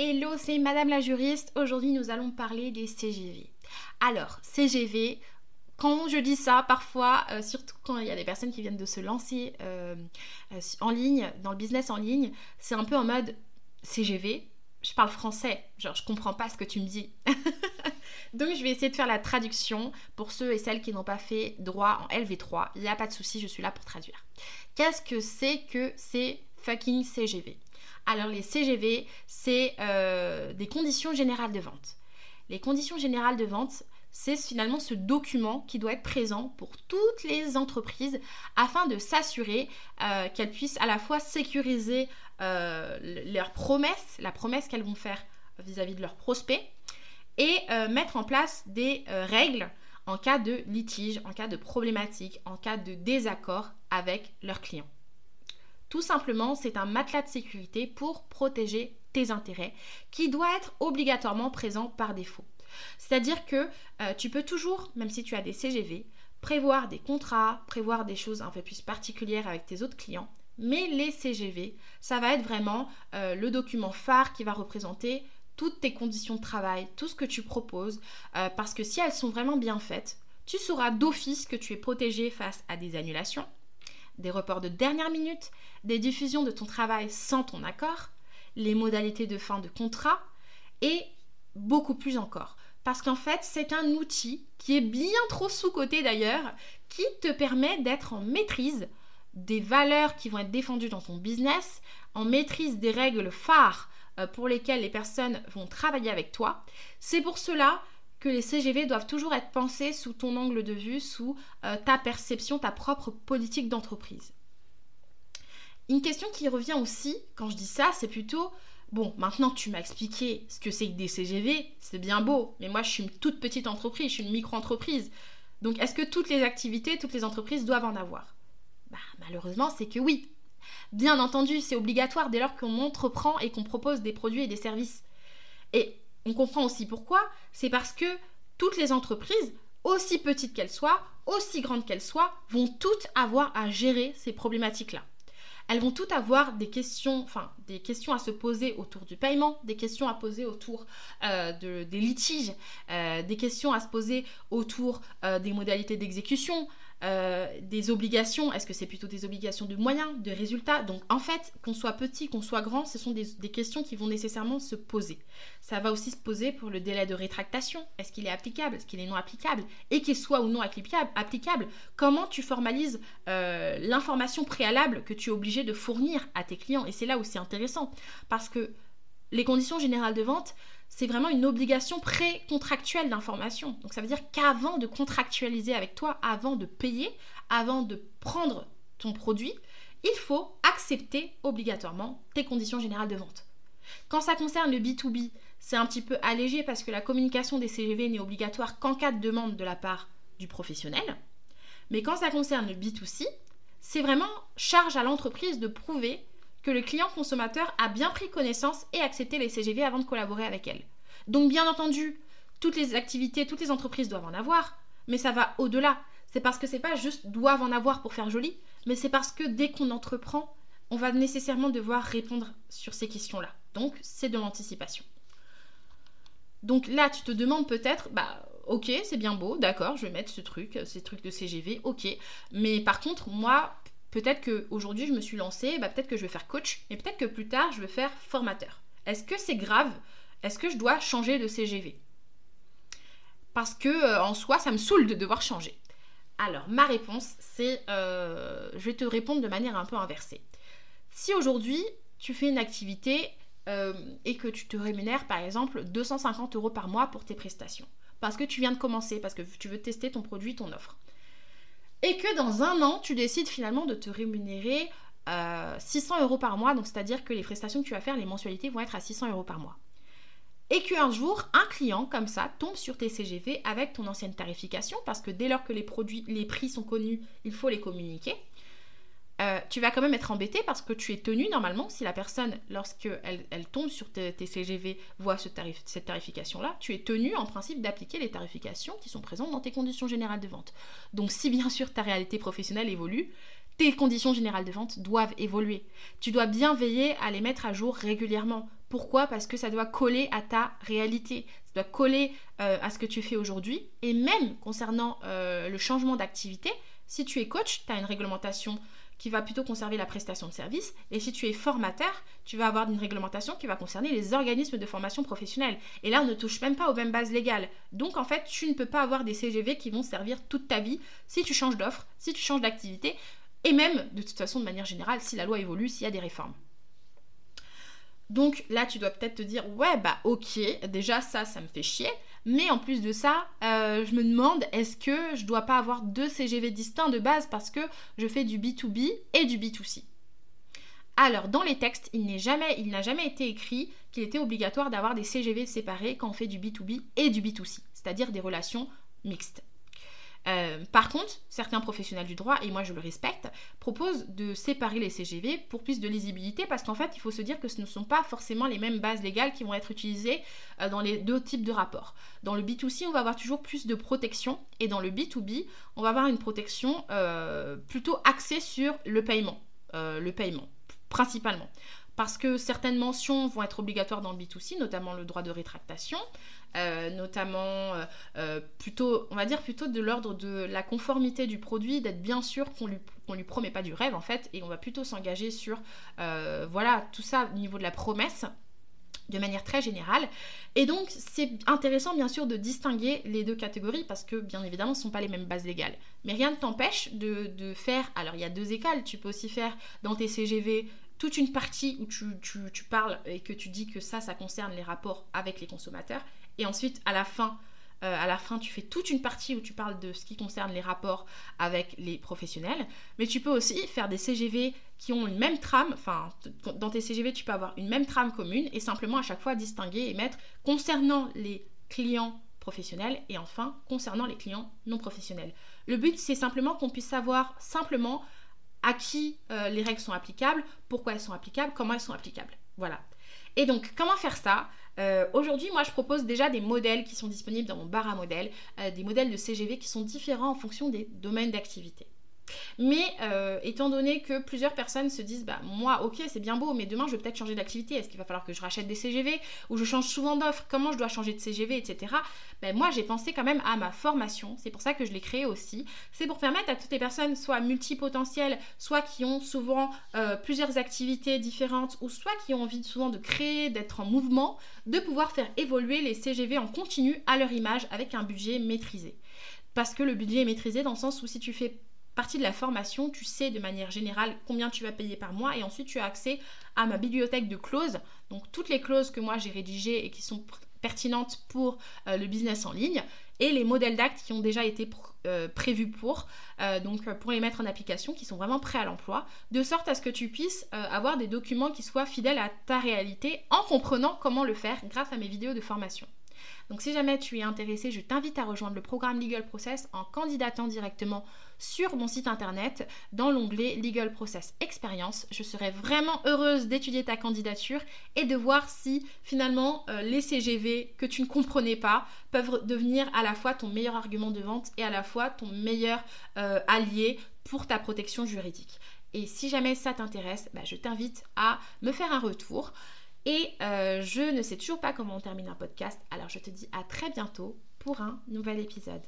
Hello, c'est Madame la juriste. Aujourd'hui, nous allons parler des CGV. Alors, CGV, quand je dis ça, parfois, euh, surtout quand il y a des personnes qui viennent de se lancer euh, euh, en ligne, dans le business en ligne, c'est un peu en mode CGV. Je parle français, genre je comprends pas ce que tu me dis. Donc je vais essayer de faire la traduction pour ceux et celles qui n'ont pas fait droit en LV3. Il n'y a pas de souci, je suis là pour traduire. Qu'est-ce que c'est que ces fucking CGV alors les CGV, c'est euh, des conditions générales de vente. Les conditions générales de vente, c'est finalement ce document qui doit être présent pour toutes les entreprises afin de s'assurer euh, qu'elles puissent à la fois sécuriser euh, leurs promesses, la promesse qu'elles vont faire vis-à-vis de leurs prospects, et mettre en place des règles en cas de litige, en cas de problématique, en cas de désaccord avec leurs clients. Tout simplement, c'est un matelas de sécurité pour protéger tes intérêts qui doit être obligatoirement présent par défaut. C'est-à-dire que euh, tu peux toujours, même si tu as des CGV, prévoir des contrats, prévoir des choses un peu plus particulières avec tes autres clients. Mais les CGV, ça va être vraiment euh, le document phare qui va représenter toutes tes conditions de travail, tout ce que tu proposes, euh, parce que si elles sont vraiment bien faites, tu sauras d'office que tu es protégé face à des annulations, des reports de dernière minute, des diffusions de ton travail sans ton accord, les modalités de fin de contrat et beaucoup plus encore. Parce qu'en fait, c'est un outil qui est bien trop sous-coté d'ailleurs, qui te permet d'être en maîtrise des valeurs qui vont être défendues dans ton business, en maîtrise des règles phares euh, pour lesquelles les personnes vont travailler avec toi. C'est pour cela que les CGV doivent toujours être pensés sous ton angle de vue, sous euh, ta perception, ta propre politique d'entreprise. Une question qui revient aussi quand je dis ça, c'est plutôt Bon, maintenant tu m'as expliqué ce que c'est que des CGV, c'est bien beau, mais moi je suis une toute petite entreprise, je suis une micro-entreprise. Donc est-ce que toutes les activités, toutes les entreprises doivent en avoir? Bah, Malheureusement, c'est que oui. Bien entendu, c'est obligatoire dès lors qu'on entreprend et qu'on propose des produits et des services. Et on comprend aussi pourquoi, c'est parce que toutes les entreprises, aussi petites qu'elles soient, aussi grandes qu'elles soient, vont toutes avoir à gérer ces problématiques-là. Elles vont toutes avoir des questions, enfin des questions à se poser autour du paiement, des questions à poser autour euh, des litiges, euh, des questions à se poser autour euh, des modalités d'exécution, euh, des obligations, est-ce que c'est plutôt des obligations de moyens, de résultats? Donc en fait, qu'on soit petit, qu'on soit grand, ce sont des, questions qui vont nécessairement se poser. Ça va aussi se poser pour le délai de rétractation. Est-ce qu'il est applicable? Est-ce qu'il est non applicable? Et qu'il soit ou non applicable, comment tu formalises euh, l'information préalable que tu es obligé de fournir à tes clients? Et c'est là où c'est intéressant. Parce que les conditions générales de vente, c'est vraiment une obligation pré-contractuelle d'information. Donc ça veut dire qu'avant de contractualiser avec toi, avant de payer, avant de prendre ton produit, il faut accepter obligatoirement tes conditions générales de vente. Quand ça concerne le B2B, c'est un petit peu allégé parce que la communication des CGV n'est obligatoire qu'en cas de demande de la part du professionnel. Mais quand ça concerne le B2C, c'est vraiment charge à l'entreprise de prouver que le client consommateur a bien pris connaissance et accepté les CGV avant de collaborer avec elle. Donc bien entendu, toutes les activités, toutes les entreprises doivent en avoir, mais ça va au-delà. C'est parce que c'est pas juste doivent en avoir pour faire joli, mais c'est parce que dès qu'on entreprend, on va nécessairement devoir répondre sur ces questions-là. Donc c'est de l'anticipation. Donc là, tu te demandes peut-être, bah ok, c'est bien beau, d'accord, je vais mettre ce truc, ces trucs de CGV, ok. Mais par contre, moi, Peut-être qu'aujourd'hui, je me suis lancée, bah, peut-être que je vais faire coach, mais peut-être que plus tard, je vais faire formateur. Est-ce que c'est grave? Est-ce que je dois changer de CGV Parce que euh, en soi, ça me saoule de devoir changer. Alors, ma réponse, c'est euh, je vais te répondre de manière un peu inversée. Si aujourd'hui, tu fais une activité euh, et que tu te rémunères, par exemple, 250 euros par mois pour tes prestations, parce que tu viens de commencer, parce que tu veux tester ton produit, ton offre et que dans un an, tu décides finalement de te rémunérer 600 euh, euros par mois, donc c'est-à-dire que les prestations que tu vas faire, les mensualités vont être à 600 euros par mois. Et qu'un jour, un client comme ça tombe sur tes CGV avec ton ancienne tarification, parce que dès lors que les produits, les prix sont connus, il faut les communiquer. Euh, tu vas quand même être embêté parce que tu es tenu normalement, si la personne, lorsqu'elle elle tombe sur tes, CGV, voit cette tarification-là, tu es tenu en principe d'appliquer les tarifications qui sont présentes dans tes conditions générales de vente. Donc si bien sûr ta réalité professionnelle évolue, tes conditions générales de vente doivent évoluer. Tu dois bien veiller à les mettre à jour régulièrement Pourquoi? Parce que ça doit coller à ta réalité, ça doit coller euh, à ce que tu fais aujourd'hui. Et même concernant euh, le changement d'activité, si tu es coach, tu as une réglementation qui va plutôt conserver la prestation de service. Et si tu es formateur, tu vas avoir une réglementation qui va concerner les organismes de formation professionnelle. Et là, on ne touche même pas aux mêmes bases légales. Donc, en fait, tu ne peux pas avoir des CGV qui vont servir toute ta vie si tu changes d'offre, si tu changes d'activité, et même, de toute façon, de manière générale, si la loi évolue, s'il y a des réformes. Donc là, tu dois peut-être te dire, ouais, bah ok, déjà ça, ça me fait chier. Mais en plus de ça, euh, je me demande, est-ce que je dois pas avoir deux CGV distincts de base parce que je fais du B2B et du B2C alors, dans les textes, il n'a jamais, jamais été écrit qu'il était obligatoire d'avoir des CGV séparés quand on fait du B2B et du B2C, c'est-à-dire des relations mixtes. Euh, par contre, certains professionnels du droit, et moi je le respecte, proposent de séparer les CGV pour plus de lisibilité parce qu'en fait, il faut se dire que ce ne sont pas forcément les mêmes bases légales qui vont être utilisées euh, dans les deux types de rapports. Dans le B2C, on va avoir toujours plus de protection et dans le B2B, on va avoir une protection euh, plutôt axée sur le paiement. le paiement, principalement parce que certaines mentions vont être obligatoires dans le B2C, notamment le droit de rétractation, euh, notamment euh, euh, plutôt, on va dire plutôt de l'ordre de la conformité du produit, d'être bien sûr qu'on lui, lui promet pas du rêve en fait, et on va plutôt s'engager sur, voilà, tout ça au niveau de la promesse de manière très générale. Et donc, c'est intéressant, bien sûr, de distinguer les deux catégories parce que, bien évidemment, ce ne sont pas les mêmes bases légales. Mais rien ne t'empêche de, de, faire. Alors, il y a deux écoles. Tu peux aussi faire dans tes CGV toute une partie où tu, tu, parles et que tu dis que ça, ça concerne les rapports avec les consommateurs. Et ensuite, à la fin, euh, à la fin, tu fais toute une partie où tu parles de ce qui concerne les rapports avec les professionnels. Mais tu peux aussi faire des CGV qui ont une même trame. Enfin, dans tes CGV, tu peux avoir une même trame commune et simplement à chaque fois distinguer et mettre concernant les clients professionnels et enfin concernant les clients non professionnels. Le but, c'est simplement qu'on puisse savoir simplement à qui euh, les règles sont applicables, pourquoi elles sont applicables, comment elles sont applicables. Voilà. Et donc, comment faire ça? Euh, Aujourd'hui, moi, je propose déjà des modèles qui sont disponibles dans mon bar à modèles, euh, des modèles de CGV qui sont différents en fonction des domaines d'activité. Mais euh, étant donné que plusieurs personnes se disent, bah moi, ok, c'est bien beau, mais demain je vais peut-être changer d'activité. Est-ce qu'il va falloir que je rachète des CGV ou je change souvent d'offre? Comment je dois changer de CGV, etc. Ben, moi, j'ai pensé quand même à ma formation. C'est pour ça que je l'ai créée aussi. C'est pour permettre à toutes les personnes, soit multipotentielles, soit qui ont souvent euh, plusieurs activités différentes, ou soit qui ont envie souvent de créer, d'être en mouvement, de pouvoir faire évoluer les CGV en continu à leur image avec un budget maîtrisé. Parce que le budget est maîtrisé dans le sens où si tu fais partie de la formation, tu sais de manière générale combien tu vas payer par mois et ensuite tu as accès à ma bibliothèque de clauses. Donc toutes les clauses que moi j'ai rédigées et qui sont pertinentes pour euh, le business en ligne et les modèles d'actes qui ont déjà été euh, prévus pour, euh, donc pour les mettre en application, qui sont vraiment prêts à l'emploi, de sorte à ce que tu puisses avoir des documents qui soient fidèles à ta réalité en comprenant comment le faire grâce à mes vidéos de formation. Donc si jamais tu es intéressé, je t'invite à rejoindre le programme Legal Process en candidatant directement sur mon site internet dans l'onglet Legal Process Experience. Je serais vraiment heureuse d'étudier ta candidature et de voir si finalement euh, les CGV que tu ne comprenais pas peuvent devenir à la fois ton meilleur argument de vente et à la fois ton meilleur euh, allié pour ta protection juridique. Et si jamais ça t'intéresse, bah, je t'invite à me faire un retour. Et euh, je ne sais toujours pas comment on termine un podcast, alors je te dis à très bientôt pour un nouvel épisode.